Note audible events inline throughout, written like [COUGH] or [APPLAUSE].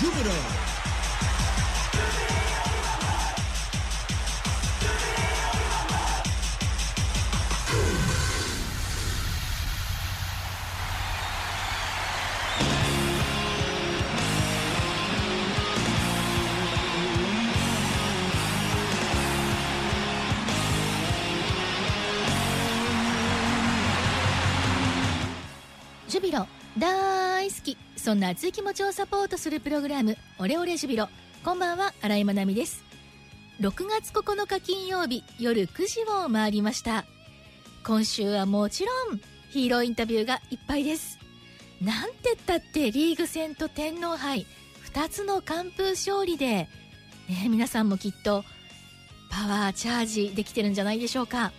Júbilo. ジュビロ大好きそんな熱い気持ちをサポートするプログラムオレオレジュビロ。こんばんは新井まなみです。6月9日金曜日夜9時を回りました。今週はもちろんヒーローインタビューがいっぱいです。なんてったってリーグ戦と天皇杯2つの完封勝利で、ね、皆さんもきっとパワーチャージできてるんじゃないでしょうか。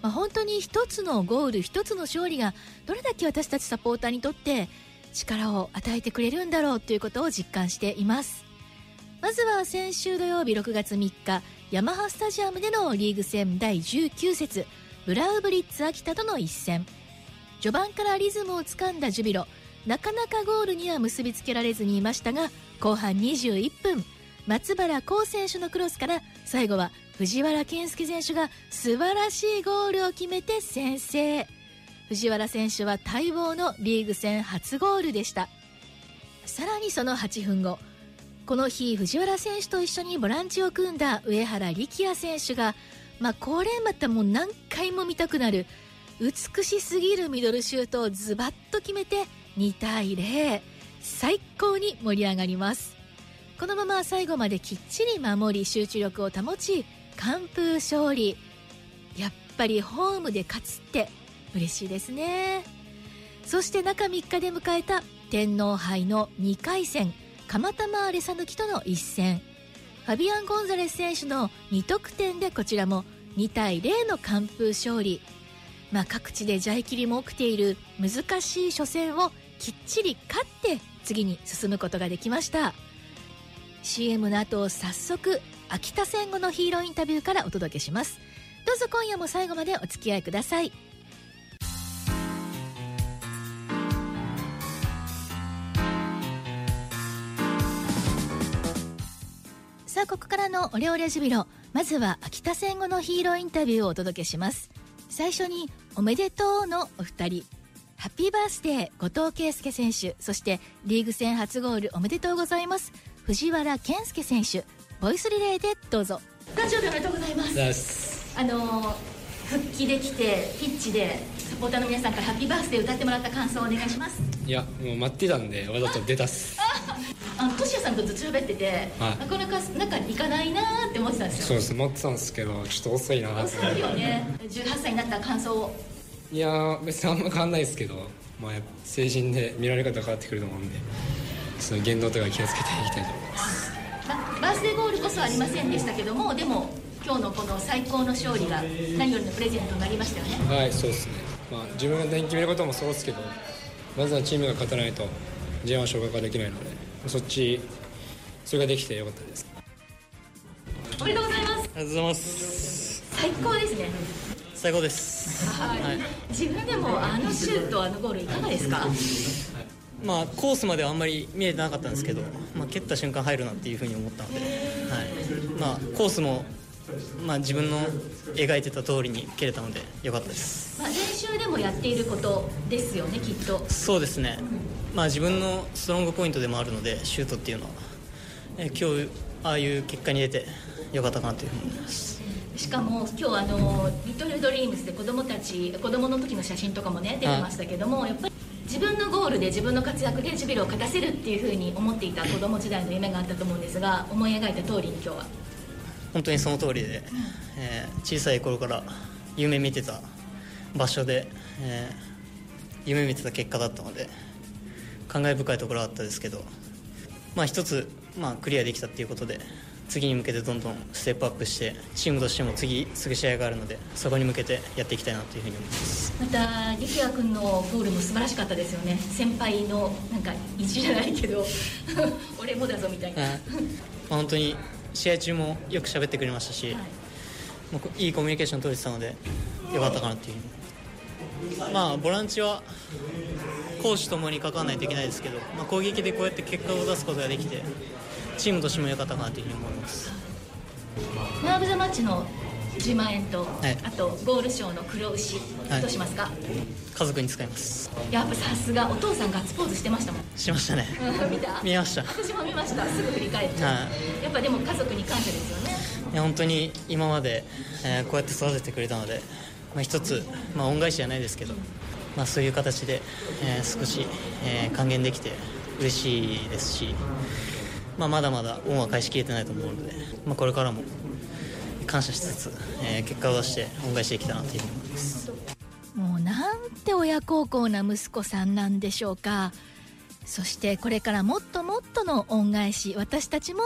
まあ、本当に一つのゴール一つの勝利がどれだけ私たちサポーターにとって力を与えてくれるんだろうということを実感しています。まずは先週土曜日6月3日ヤマハスタジアムでのリーグ戦第19節ブラウブリッツ秋田との一戦。序盤からリズムをつかんだジュビロ。なかなかゴールには結びつけられずにいましたが後半21分。松原幸選手のクロスから最後は藤原健介選手が素晴らしいゴールを決めて先制。藤原選手は待望のリーグ戦初ゴールでした。さらにその8分後この日藤原選手と一緒にボランチを組んだ上原力也選手がまあこれまたもう何回も見たくなる美しすぎるミドルシュートをズバッと決めて2対0最高に盛り上がります。このまま最後まできっちり守り集中力を保ち完封勝利。やっぱりホームで勝つって嬉しいですね。そして中3日で迎えた天皇杯の2回戦蒲田マーレ讃岐との一戦。ファビアン・ゴンザレス選手の2得点でこちらも2対0の完封勝利。まあ各地で邪気りも起きている難しい初戦をきっちり勝って次に進むことができました。CM の後早速秋田戦後のヒーローインタビューからお届けします。どうぞ今夜も最後までお付き合いください。さあここからのオレオレジュビロまずは秋田戦後のヒーローインタビューをお届けします。最初におめでとうのお二人。ハッピーバースデー後藤圭介選手。そしてリーグ戦初ゴールおめでとうございます。藤原健介選手。ボイスリレーでどうぞ。誕生日おめでとうございます。あのー復帰できてピッチでサポーターの皆さんからハッピーバースデー歌ってもらった感想をお願いします。いやもう待ってたんでわざと出たっすあのトシヤさんとずっと喋ってて、はい。なかなか中に行かないなーって思ってたんですよ。そうです。待ってたんですけどちょっと遅いなって。遅いよね。18歳になった感想を。いやー別にあんま変わんないですけどまあ成人で見られ方変わってくると思うんでその言動とか気をつけていきたいと思います。まバースデーゴールこそありませんでしたけどもでも今日のこの最高の勝利が何よりのプレゼントになりましたよね。はいそうですね。まあ自分が点決めることもそうですけどまずはチームが勝たないと J1 昇格ができないのでそっちそれができてよかったです。おめでとうございます。ありがとうございます。最高ですね。最高です。はい、はい。自分でもあのシュートあのゴールいかがですか？まあコースまではあんまり見えてなかったんですけど、まあ、蹴った瞬間入るなっていうふうに思ったので、はい。まあ、コースも、まあ、自分の描いてた通りに蹴れたのでよかったです。まあ、練習でもやっていることですよねきっと。そうですね、まあ、自分のストロングポイントでもあるのでシュートっていうのは、え今日ああいう結果に出てよかったかなというふうに思います。しかも今日あのリトルドリームスで子供たち子供の時の写真とかもね出てましたけどもやっぱり自分のゴールで自分の活躍でジュビロを勝たせるっていうふうに思っていた子供時代の夢があったと思うんですが思い描いた通りに今日は。本当にその通りで、えー小さい頃から夢見てた場所で、えー夢見てた結果だったので感慨深いところはあったですけど、まあ、一つ、まあ、クリアできたっていうことで次に向けてどんどんステップアップしてチームとしても次すぐ試合があるのでそこに向けてやっていきたいなというふうに思います。また力也君のゴールも素晴らしかったですよね。先輩のなんか意地じゃないけど [LAUGHS] 俺もだぞみたいな、はい。まあ、本当に試合中もよく喋ってくれましたし、もうこいいコミュニケーション取れてたのでよかったかなっていうふうに。まあボランチは攻守ともに関わらないといけないですけど、まあ、攻撃でこうやって結果を出すことができてチームとしても良かったかなというふうに思います。マーブ・ザ・マッチの10万円と、はい。あとゴール賞の黒牛、はい。どうしますか？家族に使います。やっぱさすがお父さんガッツポーズしてましたもん。しましたね。う [LAUGHS] ん見た？見ました。私も見ました。すぐ振り返って、はやっぱでも家族に感謝ですよね。いや本当に今まで、えーこうやって育ててくれたので、まあ、一つ、まあ、恩返しじゃないですけど、まあ、そういう形で、えー少し、えー還元できて嬉しいですし、まあ、まだまだ恩は返しきれてないと思うので、まあ、これからも感謝しつつ、えー結果を出して恩返しできたなというふうに思います。もうなんて親孝行な息子さんなんでしょうか。そしてこれからもっともっとの恩返し私たちも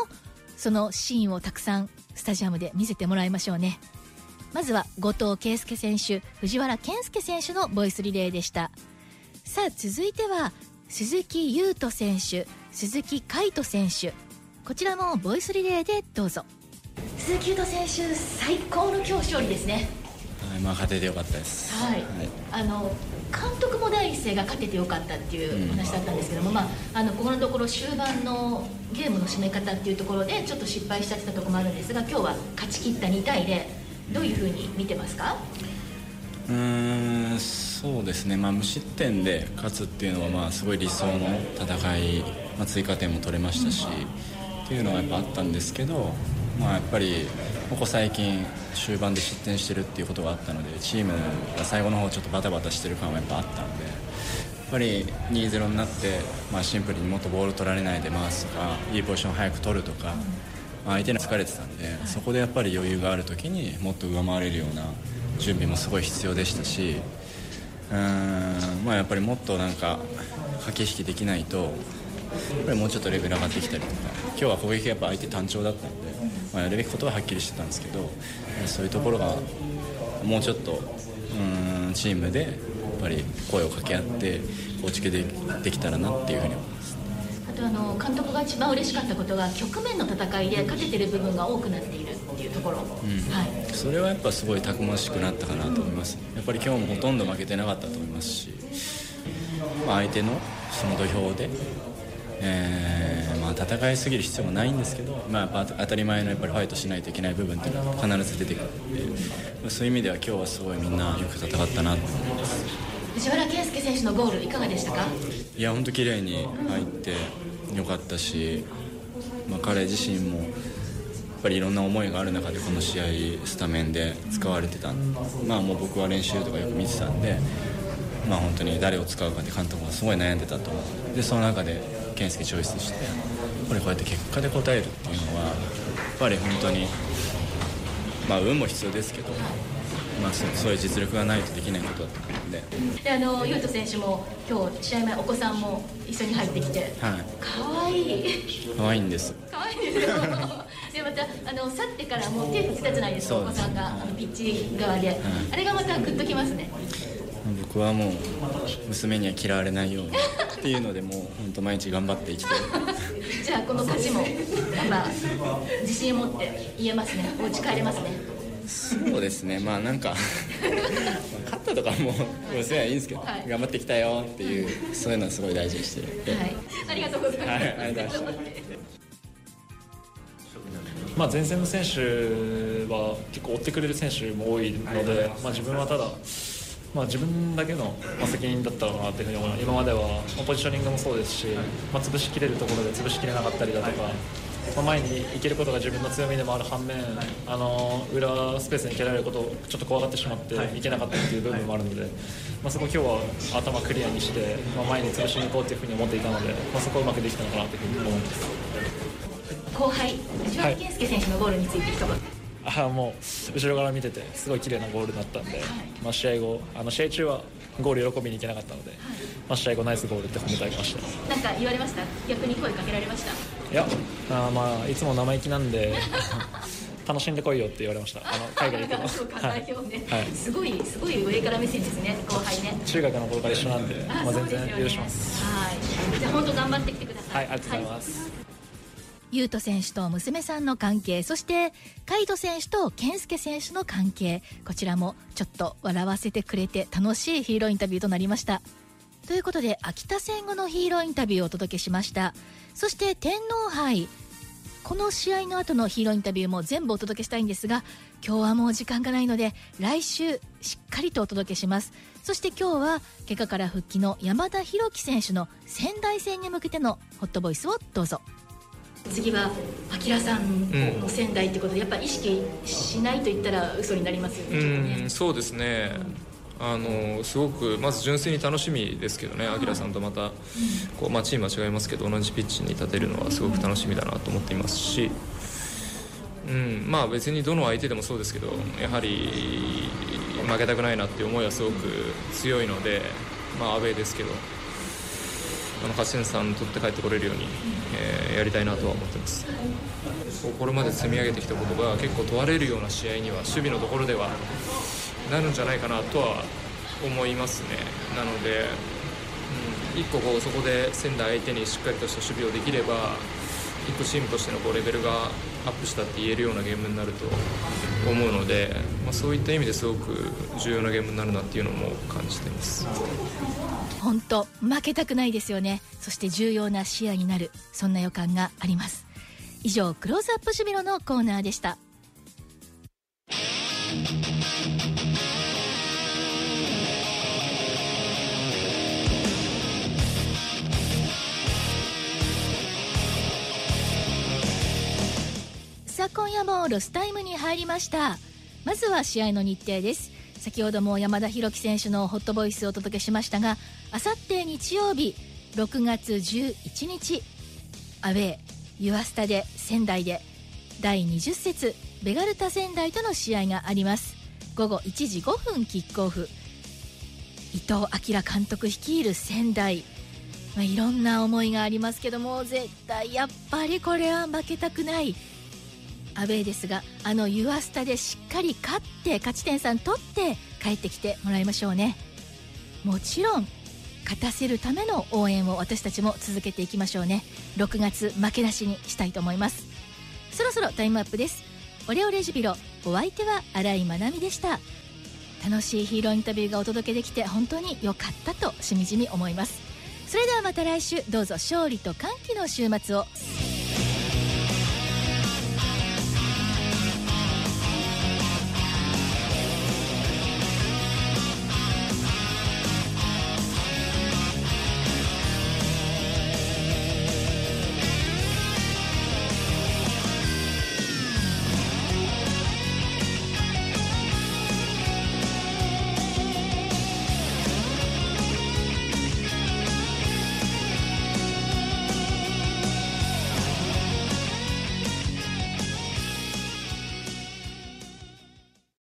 そのシーンをたくさんスタジアムで見せてもらいましょうね。まずは後藤圭介選手藤原健介選手のボイスリレーでした。さあ続いては鈴木優斗選手鈴木海斗選手。こちらもボイスリレーでどうぞ。鈴木優斗選手最高の今日勝利ですね。はい、まあ勝ててよかったです。はい、あの監督も第一声が勝ててよかったっていうお話だったんですけども、まあ、あのここのところ終盤のゲームの締め方っていうところでちょっと失敗しちゃってたところもあるんですが今日は勝ち切った2対0どういうふうに見てますか？うーん、そうですね。まあ無失点で勝つっていうのはまあすごい理想の戦い、まあ追加点も取れましたし、っていうのはやっぱあったんですけど、まあやっぱりここ最近終盤で失点してるっていうことがあったので、チームが最後の方ちょっとバタバタしてる感はやっぱあったので。やっぱり2-0になって、まあ、シンプルにもっとボール取られないで回すとかいいポジション早く取るとか、まあ相手に疲れてたんでそこでやっぱり余裕がある時にもっと上回れるような準備もすごい必要でしたしうーん、まあ、やっぱりもっとなんか駆け引きできないとやっぱりもうちょっとレベル上がってきたりとか今日は攻撃がやっぱ相手単調だったんで、まあ、やるべきことははっきりしてたんですけどそういうところがもうちょっとうーんチームでやっぱり声を掛け合って構築でできたらなっていうふうに思います。あとあの監督が一番嬉しかったことが局面の戦いで勝ててる部分が多くなっているっていうところ、はい、それはやっぱすごいたくましくなったかなと思います。やっぱり今日もほとんど負けてなかったと思いますし、まあ、相手のその土俵で、えーまあ、戦いすぎる必要もないんですけど、まあ、やっぱ当たり前のやっぱりファイトしないといけない部分っていうのは必ず出てくるんで、まあそういう意味では今日はすごいみんなよく戦ったなと思います藤原健介選手のゴールいかがでしたか？いや本当綺麗に入ってよかったし、まあ、彼自身もやっぱりいろんな思いがある中でこの試合スタメンで使われてたまあもう僕は練習とかよく見てたんで、まあ、本当に誰を使うかって監督がすごい悩んでたと思う。でその中で健介チョイスしてやっぱりこうやって結果で応えるっていうのはやっぱり本当にまあ運も必要ですけど、まあ、そうそういう実力がないとできないことだと思うんで。であの優斗選手も今日試合前お子さんも一緒に入ってきてはい。可愛い。可愛いんです。可愛いですよ。でまたあの去ってからもう手振ってたじゃないですかお子さんがあのピッチ側で、あれがまたグッときますね。僕はもう娘には嫌われないようにっていうのでもう本当毎日頑張って生きてる。[LAUGHS] じゃあこの勝ちもやっぱ自信を持って言えますね。お家帰れますねそうですね。まあなんか勝ったとかも娘はいいんですけど、はい。頑張ってきたよっていうそういうのはすごい大事にしてる。はい。ありがとうございます、はいありがとうございましたまあ、前線の選手は結構追ってくれる選手も多いので、まあ、自分はただ、まあ、自分だけのまあ責任だったのかなというふうに思います今まではまあポジショニングもそうですし、まあ、潰しきれるところで潰しきれなかったりだとか、まあ、前に行けることが自分の強みでもある反面あの裏スペースに蹴られることをちょっと怖がってしまってい。けなかったっていう部分もあるので、まあ、そこ今日は頭クリアにして、まあ、前に潰しに行こうというふうに思っていたので、まあ、そこをうまくできたのかなというふうに思います。後輩藤原健介選手のゴールについて一言、あもう後ろから見ててすごい綺麗なゴールだったんで、まあ、試合後あの試合中はゴール喜びに行けなかったので、まあ、試合後ナイスゴールって褒めていただきました。なんか言われました？逆に声かけられました？いやあーまあいつも生意気なんで [LAUGHS] 楽しんでこいよって言われました。あの海外行くの。そうかはい。代表ね、はい。すごいすごい上から目線ですね後輩ね。中学の頃から一緒なんで、あまあ、全然許します。はい。じゃあ本当頑張ってきてくださはいいありがとうございます、優斗選手と娘さんの関係そして海斗選手と健介選手の関係。こちらもちょっと笑わせてくれて楽しいヒーローインタビューとなりましたということで秋田戦後のヒーローインタビューをお届けしました。そして天皇杯。この試合の後のヒーローインタビューも全部お届けしたいんですが今日はもう時間がないので来週しっかりとお届けします。そして今日は怪我から復帰の山田裕樹選手の仙台戦に向けてのホットボイスをどうぞ。次は明さんの仙台ってことで、やっぱ意識しないと言ったら嘘になりますよね,、うんそうですね、あのすごくまず純粋に楽しみですけどね、明さんとまたこう、まあ、チームは違いますけど同じピッチに立てるのはすごく楽しみだなと思っていますし、うんまあ、別にどの相手でもそうですけどやはり負けたくないなっていう思いはすごく強いので、まあ、アウェーですけどあの勝ち点3取って帰ってこれるように、えー、やりたいなとは思ってます。これまで積み上げてきたことが結構問われるような試合には守備のところではなるんじゃないかなとは思いますね。なので、うん、1個こうそこで仙台相手にしっかりとした守備をできれば1個チームとしてのこうレベルがアップしたって言えるようなゲームになると思うので、まあ、そういった意味ですごく重要なゲームになるなっていうのも感じています。本当負けたくないですよね。そして重要な試合になる。そんな予感があります。以上クローズアップシュビロのコーナーでした。今夜もロスタイムに入りました。まずは試合の日程です。先ほども山田裕樹選手のホットボイスをお届けしましたがあさって日曜日6月11日アウェーユアスタで仙台で第20節ベガルタ仙台との試合があります。午後1時5分キックオフ。伊藤明監督率いる仙台まあ、いろんな思いがありますけども絶対やっぱりこれは負けたくない。アウェーですがあのユアスタでしっかり勝って勝ち点3取って帰ってきてもらいましょうね。もちろん勝たせるための応援を私たちも続けていきましょうね。6月負けなしにしたいと思います。そろそろタイムアップです。オレオレジビロお相手は新井まなみでした。楽しいヒーローインタビューがお届けできて本当に良かったとしみじみ思います。それではまた来週どうぞ勝利と歓喜の週末を。